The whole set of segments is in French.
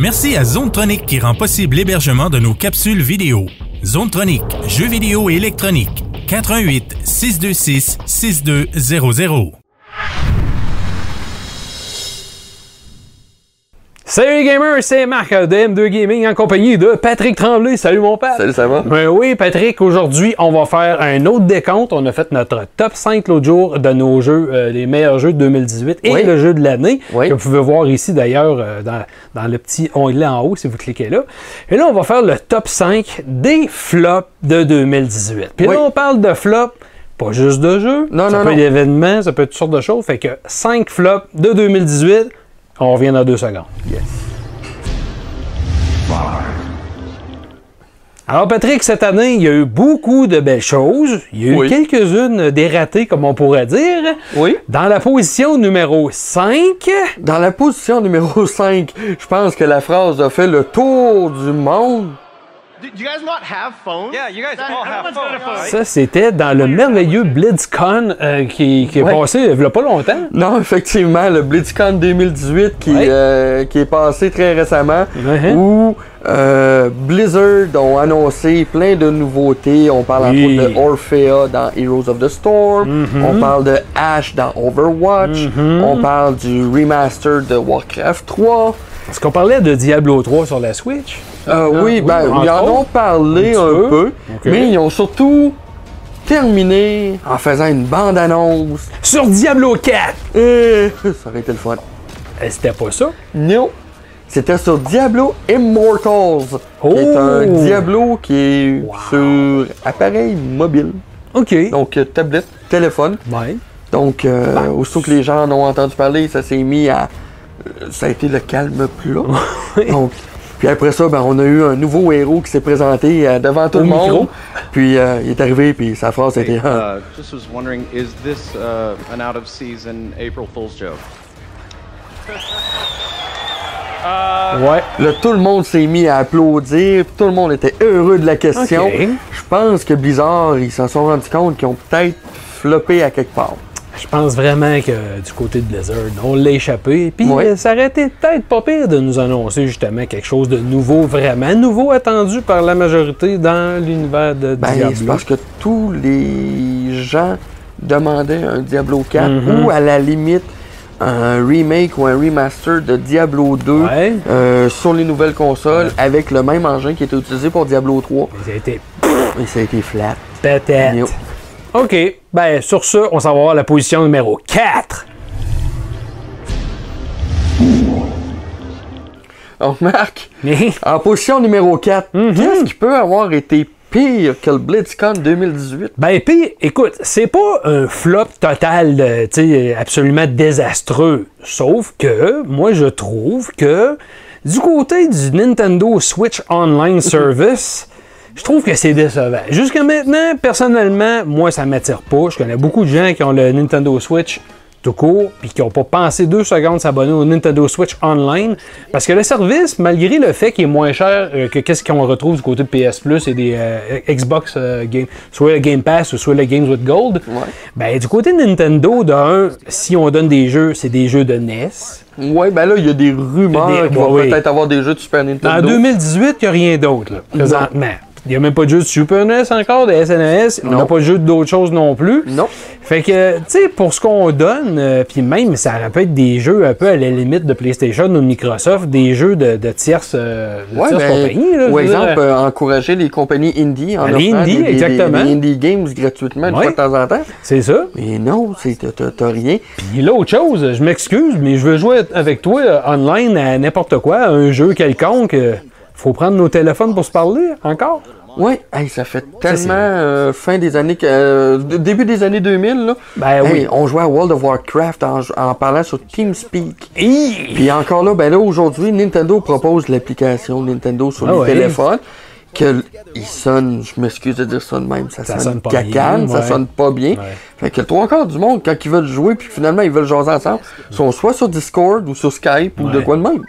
Merci à Zonetronic qui rend possible l'hébergement de nos capsules vidéo. Zonetronic, jeux vidéo et électronique. 88 626 6200. Salut les gamers, c'est Marc de M2 Gaming en compagnie de Patrick Tremblay. Salut mon père. Salut, ça va? Ben oui, Patrick, aujourd'hui, on va faire un autre décompte. On a fait notre top 5 l'autre jour de nos jeux, euh, les meilleurs jeux de 2018 et Oui. le jeu de l'année. Oui. Que vous pouvez voir ici d'ailleurs euh, dans, dans le petit onglet en haut si vous cliquez là. Et là, on va faire le top 5 des flops de 2018. Puis Oui. là, on parle de flops. Pas juste de jeux, Non, ça non, peut être d'événements, ça peut être toutes sortes de choses. Fait que 5 flops de 2018, on revient dans deux secondes. Alors Patrick, cette année, il y a eu beaucoup de belles choses. Il y a eu Oui. quelques-unes des ratés, comme on pourrait dire. Oui. Dans la position numéro 5, Dans la position numéro 5, je pense que la phrase a fait le tour du monde. Ça c'était dans le merveilleux BlitzCon euh, qui, qui est Ouais. passé il y a pas longtemps. Non, effectivement, le BlitzCon 2018 qui, Ouais. euh, qui est passé très récemment, Ouais. où euh, Blizzard ont annoncé plein de nouveautés. On parle Oui. entre autres de Orphea dans Heroes of the Storm, on parle de Ash dans Overwatch, on parle du remaster de Warcraft 3. Est-ce qu'on parlait de Diablo 3 sur la Switch? Euh, oui, ben, ils en ont parlé Un peu. mais ils ont surtout terminé en faisant une bande-annonce. Sur Diablo 4! Et ça aurait été le fun. Euh, C'était pas ça. Non, c'était sur Diablo Immortals, qui est un Oh! Diablo qui est sur appareil mobile, OK. donc euh, tablette, téléphone. Ouais. Donc, euh, aussitôt que les gens en ont entendu parler, ça s'est mis à. euh, Ça a été le calme plat. Donc, puis après ça, ben, on a eu un nouveau héros qui s'est présenté euh, devant tout Au le monde. micro. Puis euh, il est arrivé, puis sa phrase Hey, était. Uh, just was wondering, is this uh, an out of season April Fool's joke? Ouais. Là, tout le monde s'est mis à applaudir, tout le monde était heureux de la question. Je pense que Blizzard, ils s'en sont rendus compte qu'ils ont peut-être floppé à quelque part. Je pense vraiment que du côté de Blizzard, on l'a échappé. Puis euh, ça aurait été peut-être pas pire de nous annoncer justement quelque chose de nouveau, vraiment nouveau, attendu par la majorité dans l'univers de Ben, Diablo. c'est parce que tous les gens demandaient un Diablo 4 Mhm. ou à la limite un remake ou un remaster de Diablo 2 Ouais. euh, sur les nouvelles consoles avec le même engin qui était utilisé pour Diablo 3. Ça a été Et ça a été flat. peut-être. OK. Ben, sur ce, on s'en va voir la position numéro 4. Donc, Marc, en position numéro 4, Mhm. qu'est-ce qui peut avoir été pire que le BlitzCon 2018? Ben, puis, écoute, c'est pas un flop total, euh, tu sais, absolument désastreux. Sauf que, moi, je trouve que du côté du Nintendo Switch Online Service, je trouve que c'est décevant. Jusqu'à maintenant, personnellement, moi, ça m'attire pas. Je connais beaucoup de gens qui ont le Nintendo Switch tout court, puis qui n'ont pas pensé deux secondes s'abonner au Nintendo Switch Online. Parce que le service, malgré le fait qu'il est moins cher euh, que qu'est-ce qu'on retrouve du côté de PS Plus et des euh, Xbox euh, Game, soit le Game Pass ou soit le Games with Gold, ben, du côté de Nintendo, de un, si on donne des jeux, c'est des jeux de NES. Ouais, ben là, il y a des rumeurs qu'il va ouais, oui. peut-être avoir des jeux de Super En Nintendo. 2018, il n'y a rien d'autre, là, présentement. Il n'y a même pas de jeu de Super NES encore, de SNES. On n'a pas de jeu d'autres choses non plus. Non. Fait que, tu sais, pour ce qu'on donne, euh, puis même, ça aurait pu être des jeux un peu à la limite de PlayStation ou de Microsoft, des jeux de, de tierces, euh, de Ouais, tierces ben, compagnies. Là, ou exemple, euh, encourager les compagnies indie en les offrant indies, des, des- exactement. des indie games gratuitement une Ouais. fois de temps en temps. c'est ça. Mais non, c'est- t'as- rien. Puis l'autre chose, je m'excuse, mais je veux jouer avec toi euh, online à n'importe quoi, à un jeu quelconque. faut prendre nos téléphones pour se parler encore. Ouais, hey, ça fait tellement euh, fin des années, que- euh, début des années 2000, là. Ben Hey, oui. On jouait à World of Warcraft en, en parlant sur TeamSpeak. Hi! Puis encore là, ben là, aujourd'hui, Nintendo propose l'application Nintendo sur Ah les ouais. téléphones. Que il sonne, je m'excuse de dire ça de même, ça, Ça sonne, sonne pas cacane, bien, ça ouais. sonne pas bien. Ouais. Fait que le trois quarts du monde, quand ils veulent jouer, puis finalement ils veulent jaser ensemble, sont soit sur Discord ou sur Skype ou de quoi de même.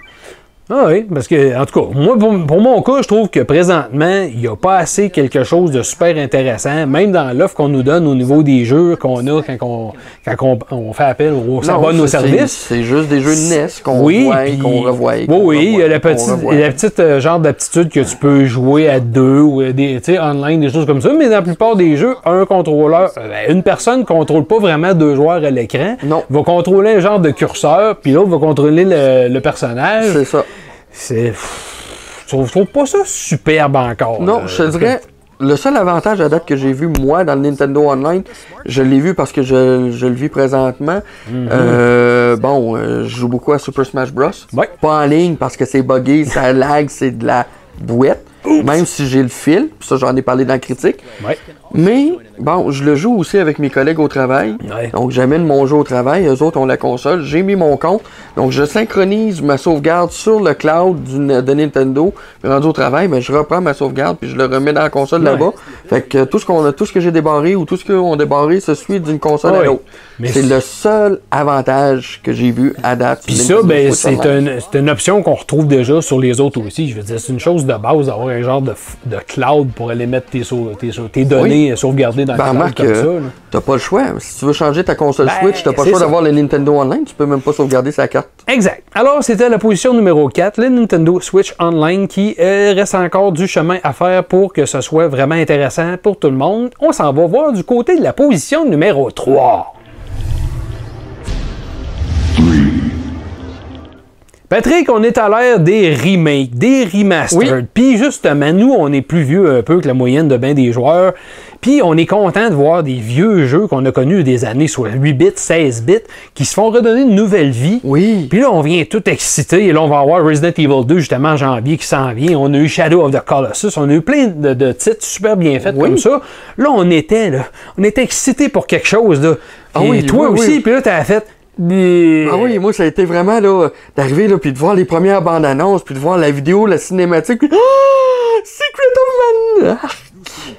Ah oui, parce que, en tout cas, moi, pour, pour mon cas, je trouve que présentement, il n'y a pas assez quelque chose de super intéressant, même dans l'offre qu'on nous donne au niveau des jeux qu'on a quand, on, quand on, on fait appel au s'abonne Non, nos c'est- services. C'est juste des jeux de NES qu'on Oui, qu'on revoit. Oui, oui, il y a la petite, la petite euh, genre d'aptitude que tu peux jouer à deux ou des, tu sais, online, des choses comme ça. Mais dans la plupart des jeux, un contrôleur, euh, ben, une personne ne contrôle pas vraiment deux joueurs à l'écran. Non. Va contrôler un genre de curseur, puis l'autre va contrôler le, le personnage. C'est ça. C'est. Je trouve, pas ça superbe encore. Non, là? je te dirais, le seul avantage à date que j'ai vu, moi, dans le Nintendo Online, je l'ai vu parce que je, je le vis présentement. Mhm. Euh, bon, euh, je joue beaucoup à Super Smash Bros. Ouais. Pas en ligne parce que c'est buggé, ça lag, c'est de la bouette. Même si j'ai le fil, ça j'en ai parlé dans la critique. Ouais. Mais, bon, je le joue aussi avec mes collègues au travail. Ouais. Donc, j'amène mon jeu au travail. Eux autres ont la console. J'ai mis mon compte. Donc, je synchronise ma sauvegarde sur le cloud du- de Nintendo. Puis, rendu au travail, ben, je reprends ma sauvegarde puis je le remets dans la console Ouais. là-bas. Fait que tout ce, qu'on a, tout ce que j'ai débarré ou tout ce qu'on a débarré se suit d'une console à l'autre. Mais C'est le seul avantage que j'ai vu à date. Puis ça, ben, c'est une, option qu'on retrouve déjà sur les autres aussi. Je veux dire, c'est une chose de base d'avoir un genre de, cloud pour aller mettre tes, tes données sauvegardées dans Ben, le cloud remarque, comme euh, ça. t'as pas le choix. Si tu veux changer ta console Ben, Switch, t'as pas le choix d'avoir le Nintendo Online. Tu peux même pas sauvegarder sa carte. Exact. Alors, c'était la position numéro 4, le Nintendo Switch Online, qui euh, reste encore du chemin à faire pour que ce soit vraiment intéressant pour tout le monde. On s'en va voir du côté de la position numéro 3. Patrick, on est à l'ère des remakes, des remastered. Puis justement, nous, on est plus vieux un peu que la moyenne de bien des joueurs. Puis on est content de voir des vieux jeux qu'on a connus des années soit 8 bits, 16 bits, qui se font redonner une nouvelle vie. Oui. Puis là, on vient tout excité. Et là, on va avoir Resident Evil 2, justement, en janvier, qui s'en vient. On a eu Shadow of the Colossus. On a eu plein de, de titres super bien faits Oui. comme ça. Là, on était, là, on était excité pour quelque chose, là. Ah Puis oui, toi oui, aussi, puis là, t'as fait... des- Ah oui, moi, ça a été vraiment, là, d'arriver, là, puis de voir les premières bandes annonces, puis de voir la vidéo, la cinématique, puis... Ah! Secret of Mana!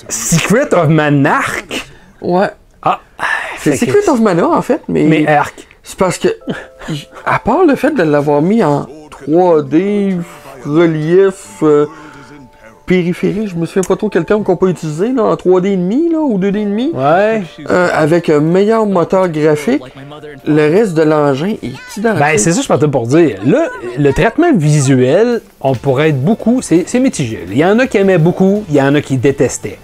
Secret of Manarch. Ouais. Ah, C'est que- Secret of Mana, en fait, mais... Mais Arc. C'est parce que, à part le fait de l'avoir mis en 3D, relief, euh, je me souviens pas trop quel terme qu'on peut utiliser, là, en 3D et demi, là, ou 2D et demi, Ouais. euh, avec un meilleur moteur graphique, le reste de l'engin est identique. Ben, c'est ça que je partais pour dire. Là, le traitement visuel, on pourrait être beaucoup, c'est c'est mitigé. Il y en a qui aimaient beaucoup, il y en a qui détestaient.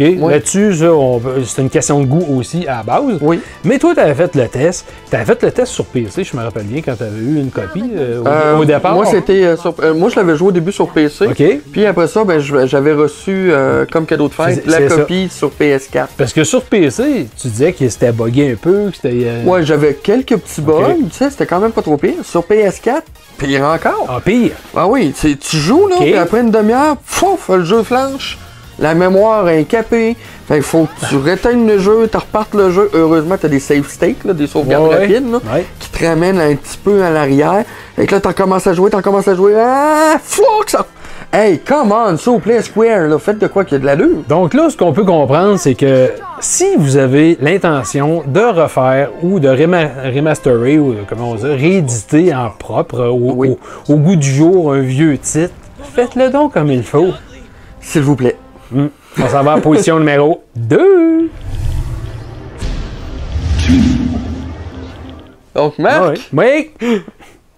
OK? Là-dessus, ça, on peut- c'est une question de goût aussi à la base. Oui. Mais toi, tu avais fait le test. Tu avais fait le test sur PC, je me rappelle bien, quand tu avais eu une copie euh, au, Euh, au départ. Moi, c'était euh, sur- euh, moi, je l'avais joué au début sur PC. OK. Puis après ça, ben, j'avais reçu euh, comme cadeau de fête la ça. copie sur PS4. Parce que sur PC, tu disais que c'était buggé un peu, que c'était. euh, Ouais, j'avais quelques petits bugs, OK. tu sais, c'était quand même pas trop pire. Sur PS4, pire encore. Ah, pire. Ah oui, tu joues là, puis après une demi-heure, pouf, le jeu flanche. La mémoire est capée. Fait qu'il faut que tu réteignes le jeu, tu repartes le jeu. Heureusement, tu as des save states, là, des sauvegardes Ouais, rapides, là, ouais. qui te ramènent un petit peu à l'arrière. Fait que là, t'en commences à jouer, t'en commences à jouer. Ah, fuck ça! Hey, come on, s'il vous plaît, Square, là, faites de quoi qu'il y a de l'allure. Donc là, ce qu'on peut comprendre, c'est que si vous avez l'intention de refaire ou de remasterer, ou euh, comment on dit, rééditer en propre au, Oui. au- au goût du jour un vieux titre, faites-le donc comme il faut. S'il vous plaît. On s'en va la position numéro 2. Donc, Marc, Oui,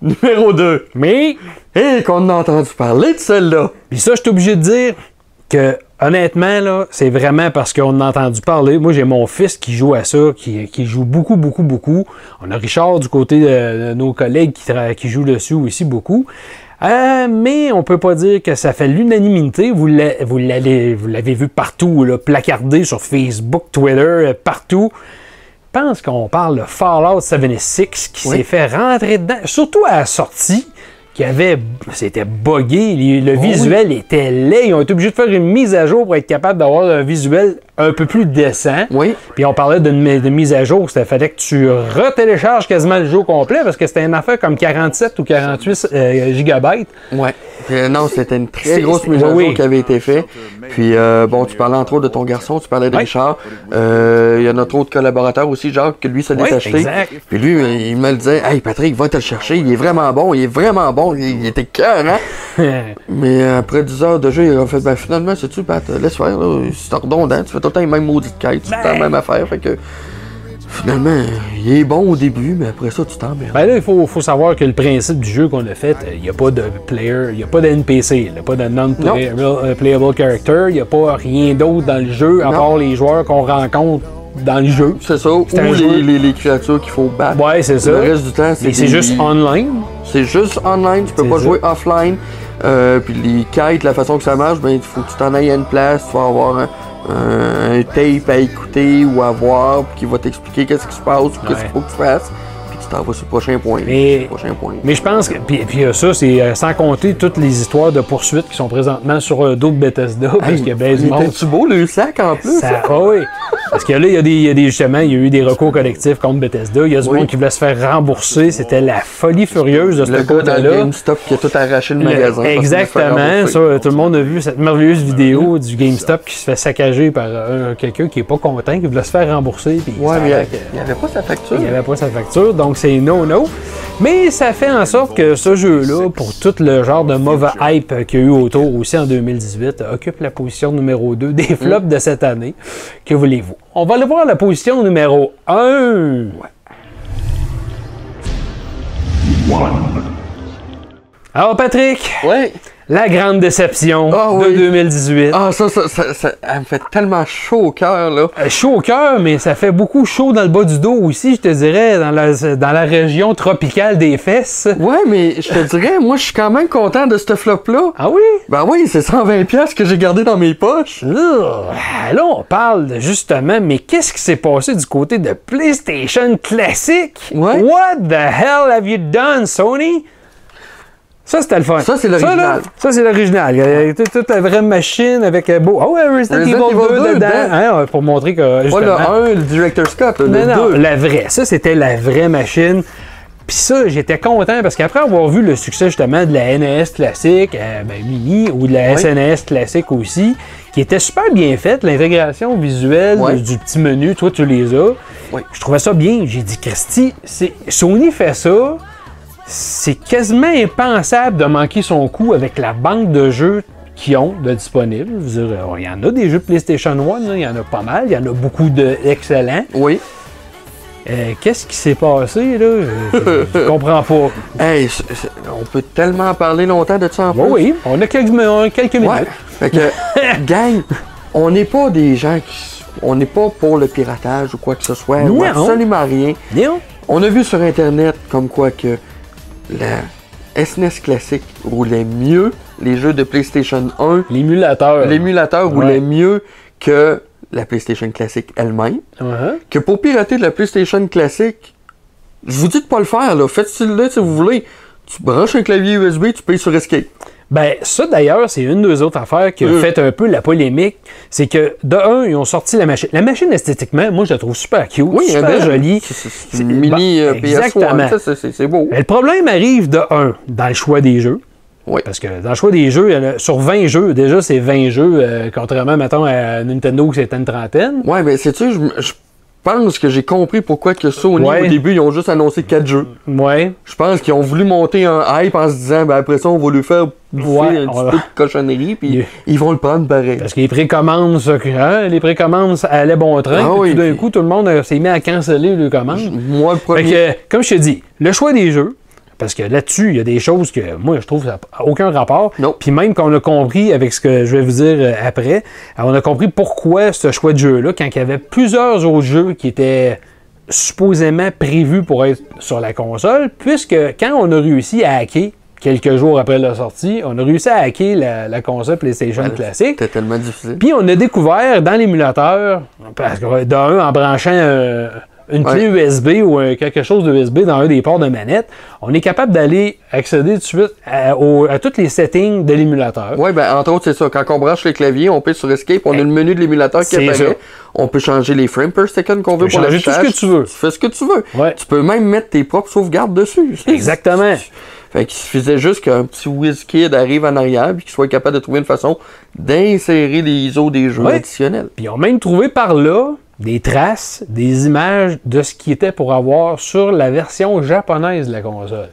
numéro 2. mais Hé, qu'on a entendu parler de celle-là. Puis ça, je suis obligé de dire que, honnêtement, là, c'est vraiment parce qu'on a entendu parler. Moi, j'ai mon fils qui joue à ça, qui, qui joue beaucoup, beaucoup, beaucoup. On a Richard du côté de, de nos collègues qui, qui jouent dessus aussi beaucoup. Euh, mais on peut pas dire que ça fait l'unanimité. Vous l'a- vous l'avez vous l'avez vu partout, là, placardé sur Facebook, Twitter, euh, partout. Je pense qu'on parle de Fallout 76 qui Oui. s'est fait rentrer dedans, surtout à la sortie, qui avait. C'était buggé, le, le visuel était laid. Ils ont été obligés de faire une mise à jour pour être capable d'avoir un visuel un peu plus décent. Oui. Puis on parlait de mise à jour, c'était fallait que tu retélécharges quasiment le jeu au complet parce que c'était une affaire comme 47 ou 48 euh, gigabytes. Ouais. Euh, non, c'était une C'est- très grosse c'est- mise à jour oui, oui. qui avait été faite. Puis, euh, bon, tu parlais entre autres de ton garçon, tu parlais de Ouais. Richard. Il y a notre autre collaborateur aussi, Jacques, que lui s'est Ouais, détaché. exact. Puis lui, il me le disait, Hey Patrick, va te le chercher, il est vraiment bon, il est vraiment bon, il, il était cœur, hein? Mais après 10 heures de jeu, il a fait, ben finalement, sais-tu, Pat, laisse faire, là, c'est redondant, tu fais tout le temps les mêmes maudites quêtes, tu fais la Ben. même affaire, fait que. Finalement, il est bon au début, mais après ça, tu t'emmerdes. Ben là, il faut, faut savoir que le principe du jeu qu'on a fait, il n'y a pas de player, il n'y a pas de NPC, il n'y a pas de non-playable character, il n'y a pas rien d'autre dans le jeu à Non. part les joueurs qu'on rencontre dans le jeu. C'est ça, ou les, jeu. les, les créatures qu'il faut battre. Ouais, c'est ça. Le reste du temps, c'est Mais c'est des- juste online? C'est juste online, tu peux pas ça. jouer offline. Euh, puis les quêtes, la façon que ça marche, ben il faut que tu t'en ailles à une place, tu vas avoir un, un- un tape à écouter ou à voir, puis qui va t'expliquer qu'est-ce qui se passe, ou qu'est-ce qu'il faut que tu fasses, t'en vas sur le prochain point. Mais- sur le prochain point. Mais je pense que. Puis, puis, euh, ça, c'est euh, sans compter toutes les histoires de poursuites qui sont présentement sur euh, d'autres Bethesda. parce Hey, qu'il y a bien du il beau le sac en plus? Ça, ah oui. Parce que là, il y, a des, il y a des justement, il y a eu des recours collectifs contre Bethesda. Il y a du Oui. monde qui voulait se faire rembourser. C'était la folie furieuse de ce dans le côté-là. GameStop qui a tout arraché le, magasin. parce Exactement. Ça, tout le monde a vu cette merveilleuse vidéo du GameStop qui se fait saccager par euh, quelqu'un qui est pas content, qui voulait se faire rembourser. puis Ouais, mais avait- il n'y avait pas sa facture. il n'y avait pas sa facture, donc c'est no-no. Mais ça fait en sorte que ce jeu-là, pour tout le genre de mauvais hype qu'il y a eu autour aussi en 2018, occupe la position numéro 2 des flops de cette année. Que voulez-vous? On va aller voir la position numéro 1. Alors Patrick, Ouais. La grande déception Ah de oui. 2018. Ah, ça, ça, ça, ça- elle me fait tellement chaud au cœur, là. Euh, Chaud au cœur, mais ça fait beaucoup chaud dans le bas du dos aussi, je te dirais, dans la, dans la région tropicale des fesses. Ouais, mais je te dirais, moi, je suis quand même content de ce flop-là. Ah oui? Ben oui, c'est 120$ piastres que j'ai gardé dans mes poches. Ugh. Là, on parle de, justement, mais qu'est-ce qui s'est passé du côté de PlayStation classique? Ouais. What the hell have you done, Sony? Ça, c'était le fun. Ça, c'est l'original. Ça, c'est l'original. Toute, la vraie machine avec euh, beau. Oh, ouais, Resident, Resident Evil 2, Evil 2 dedans. dedans. Hein, pour montrer que. Pas le 1, le Director Scott, le non, non, 2. la vraie. Ça, c'était la vraie machine. Puis ça, j'étais content parce qu'après avoir vu le succès justement de la NES classique, euh, ben, mini, ou de la Oui. SNES classique aussi, qui était super bien faite, l'intégration visuelle du, petit menu, toi tu les as. Oui. Je trouvais ça bien. J'ai dit, Christy, Sony fait ça, c'est quasiment impensable de manquer son coup avec la banque de jeux qu'ils ont de disponibles. Je veux dire, euh, il y en a des jeux PlayStation 1, là, il y en a pas mal, il y en a beaucoup d'excellents. Oui. Euh, Qu'est-ce qui s'est passé, là? Je, je comprends pas. Hey, on peut tellement parler longtemps de ça en Oui, plus. oui, on a quelques, on a quelques minutes. Ouais. Fait que, gang, on n'est pas des gens qui. On n'est pas pour le piratage ou quoi que ce soit. Non. absolument rien. Non? On a vu sur Internet comme quoi que la SNES classique roulait mieux, les jeux de PlayStation 1, L'émulateur. l'émulateur Ouais. roulait mieux que la PlayStation classique elle-même. Uh-huh. Que pour pirater de la PlayStation classique, je vous dis de pas le faire, là. Faites-le si vous voulez. Tu branches un clavier USB, tu payes sur Escape. Ben, ça d'ailleurs, c'est une des autres affaires qui a Euh. fait un peu la polémique. C'est que, de un, ils ont sorti la machine. La machine, esthétiquement, moi, je la trouve super cute, Oui, super jolie. C'est- une mini euh, PS1. exactement. c'est- beau. Mais le problème arrive de un, dans le choix des jeux. Oui. Parce que dans le choix des jeux, sur 20 jeux, déjà, c'est 20 jeux, euh, contrairement, mettons, à Nintendo, que c'était une trentaine. Ouais, mais sais-tu, je, je pense que j'ai compris pourquoi que Sony, Ouais. au début, ils ont juste annoncé 4 jeux. Ouais. Je pense qu'ils ont voulu monter un hype en se disant, ben après ça, on va lui faire bouffer Ouais, un petit peu de cochonnerie, puis ils vont le prendre pareil. Parce que les précommandes, ça, hein, les précommandes ça allait bon train. Ah oui, tout d'un puis- coup, tout le monde euh, s'est mis à canceller les commandes. Moi, le Fait premier. que, comme je te dis, le choix des jeux, parce que là-dessus, il y a des choses que moi, je trouve que ça n'a aucun rapport. Non. Puis même qu'on a compris avec ce que je vais vous dire euh, après, euh, on a compris pourquoi ce choix de jeu-là, quand il y avait plusieurs autres jeux qui étaient supposément prévus pour être sur la console, puisque quand on a réussi à hacker, quelques jours après la sortie, on a réussi à hacker la, la console PlayStation classique. C'était tellement difficile. Puis on a découvert dans l'émulateur, parce que d'un, en branchant un, une clé USB ou quelque chose de USB dans un des ports de manette, on est capable d'aller accéder tout de suite à, au- à tous les settings de l'émulateur. Ouais, ben, entre autres, c'est ça. Quand on branche les claviers, on pèse sur Escape, on a le menu de l'émulateur qui apparaît. ça. On peut changer les frames per second qu'on veut pour changer tout ce que tu veux. Tu fais ce que tu veux. Ouais. Tu peux même mettre tes propres sauvegardes dessus. Exactement. Fait qu'il suffisait juste qu'un petit WizKid arrive en arrière et qu'il soit capable de trouver une façon d'insérer les ISO des jeux Ouais. additionnels. Puis ils ont même trouvé par là des traces, des images de ce qui était pour avoir sur la version japonaise de la console.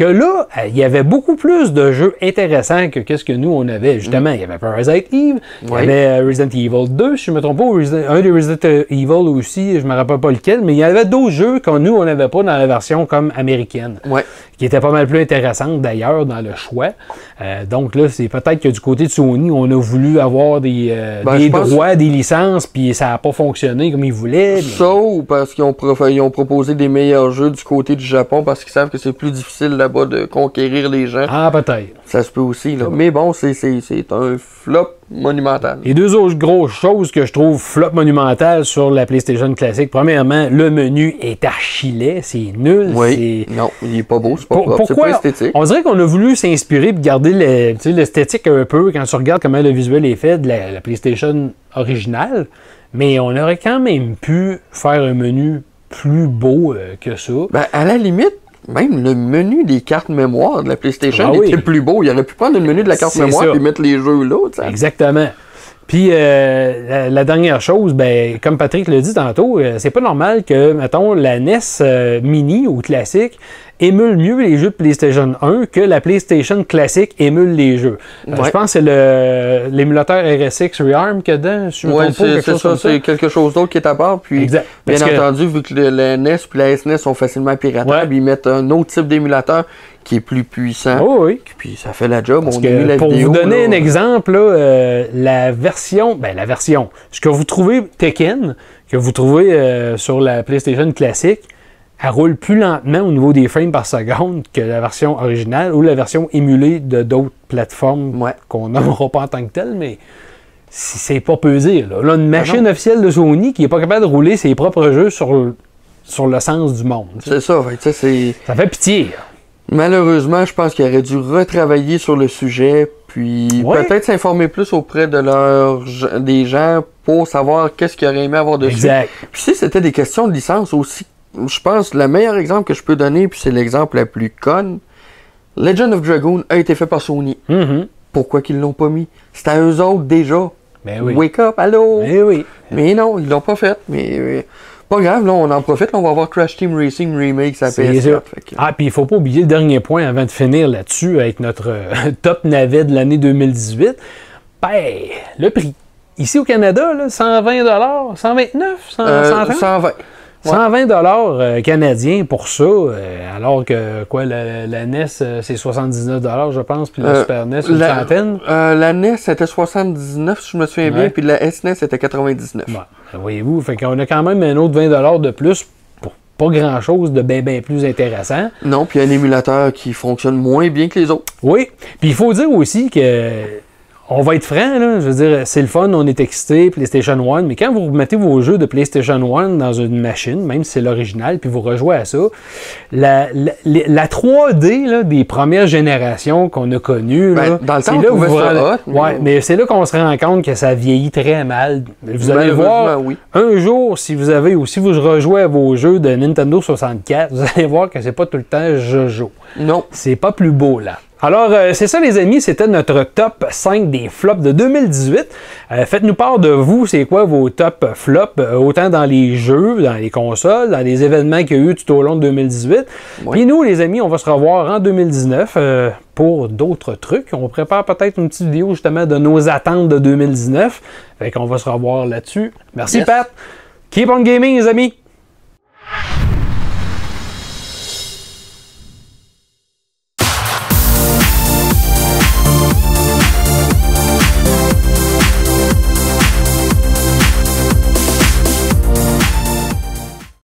Que là, euh, il y avait beaucoup plus de jeux intéressants que qu'est-ce que nous on avait. Justement, il y avait Parasite Eve, il y avait euh, Resident Evil 2, si je me trompe pas, un des Resident Evil aussi, je me rappelle pas lequel, mais il y avait d'autres jeux que nous on n'avait pas dans la version comme américaine Ouais. qui était pas mal plus intéressante d'ailleurs dans le choix. Euh, donc là, c'est peut-être que du côté de Sony, on a voulu avoir des, euh, Ben, des droits, des licences, puis ça n'a pas fonctionné comme ils voulaient. mais- Ça ou parce qu'ils ont proposé des meilleurs jeux du côté du Japon parce qu'ils savent que c'est plus difficile là-bas de conquérir les gens. Ah, peut-être. Ça se peut aussi. Là. Mais bon, c'est, un flop monumental. Les deux autres grosses choses que je trouve flop monumental sur la PlayStation classique, premièrement, le menu est archi-laid, c'est nul. Oui. Non, il est pas beau, c'est pas propre, pourquoi pas esthétique. on dirait qu'on a voulu s'inspirer et garder l'esthétique un peu quand tu regardes comment le visuel est fait de la, la PlayStation originale, mais on aurait quand même pu faire un menu plus beau euh, que ça. Ben, à la limite, même le menu des cartes mémoire de la PlayStation Ah oui. était plus beau. Il aurait pu prendre le menu de la carte mémoire et mettre les jeux là. tu sais. Exactement. Puis euh, la, la dernière chose, ben, comme Patrick l'a dit tantôt, euh, c'est pas normal que, mettons, la NES euh, mini ou classique émule mieux les jeux de PlayStation 1 que la PlayStation classique émule les jeux. Euh, Ouais. je pense que c'est l'émulateur RSX Rearm qu'il y a dedans, si pas, c'est, quelque c'est chose ça, c'est quelque chose d'autre qui est à part. Puis, Exact. bien Parce que- entendu, vu que le, la NES puis la SNES sont facilement piratables, Ouais. ils mettent un autre type d'émulateur qui est plus puissant. Oh oui. Puis ça fait la job. Parce on que a mis la pour vidéo, vous donner là. un exemple, là, euh, la version, ben la version, ce que vous trouvez Tekken, que vous trouvez euh, sur la PlayStation classique, elle roule plus lentement au niveau des frames par seconde que la version originale ou la version émulée de d'autres plateformes Ouais. qu'on nommera pas en tant que telles, mais c'est pas pesé. Là, Là, une Ah machine officielle de Sony qui est pas capable de rouler ses propres jeux sur, le- sur le sens du monde. C'est ça. fait. Ça fait pitié. là. Malheureusement, je pense qu'il aurait dû retravailler sur le sujet, puis Ouais. peut-être s'informer plus auprès de des gens pour savoir qu'est-ce qu'ils auraient aimé avoir dessus. Exact. Puis si c'était des questions de licence aussi, je pense le meilleur exemple que je peux donner, puis c'est l'exemple le plus conne, Legend of Dragoon a été fait par Sony. Mhm. Pourquoi qu'ils l'ont pas mis? C'était à eux autres déjà. Ben oui. Wake up, allô? Ben oui. Mais non, ils l'ont pas fait. Mais pas grave, là, on en profite. là, on va avoir Crash Team Racing Remake, ça C'est PS4. ça. fait que- Ah, puis il faut pas oublier le dernier point avant de finir là-dessus, avec notre euh, top navet de l'année 2018. Ben, le prix. Ici au Canada, là, 120 129 100, Euh, 130? 120. 120 dollars euh, canadiens pour ça, euh, alors que quoi, la, la NES, euh, c'est 79 dollars, je pense, puis la Euh, Super NES, une la, centaine. euh, la NES, c'était 79, si je me souviens bien, Ouais. puis la SNES, c'était 99. Bon, voyez-vous, fait qu'on a quand même un autre 20 dollars de plus pour pas grand-chose de bien, bien plus intéressant. Non, puis un émulateur qui fonctionne moins bien que les autres. Oui. Puis il faut dire aussi que on va être franc, là, je veux dire, c'est le fun, on est excité, PlayStation 1, mais quand vous mettez vos jeux de PlayStation 1 dans une machine, même si c'est l'original, puis vous rejouez à ça, la, la, la 3D là, des premières générations qu'on a connues, Ben, là, dans le temps, là vous ça hot, Ouais, mais c'est là qu'on se rend compte que ça vieillit très mal. Vous allez voir, oui. un jour, si vous avez ou si vous rejouez à vos jeux de Nintendo 64, vous allez voir que c'est pas tout le temps Jojo. Non. C'est pas plus beau là. Alors, euh, c'est ça les amis, c'était notre top 5 des flops de 2018. Euh, Faites-nous part de vous, c'est quoi vos top flops, euh, autant dans les jeux, dans les consoles, dans les événements qu'il y a eu tout au long de 2018. Puis nous, les amis, on va se revoir en 2019 euh, pour d'autres trucs. On prépare peut-être une petite vidéo justement de nos attentes de 2019. Fait qu'on va se revoir là-dessus. Merci Yes. Pat. Keep on gaming les amis.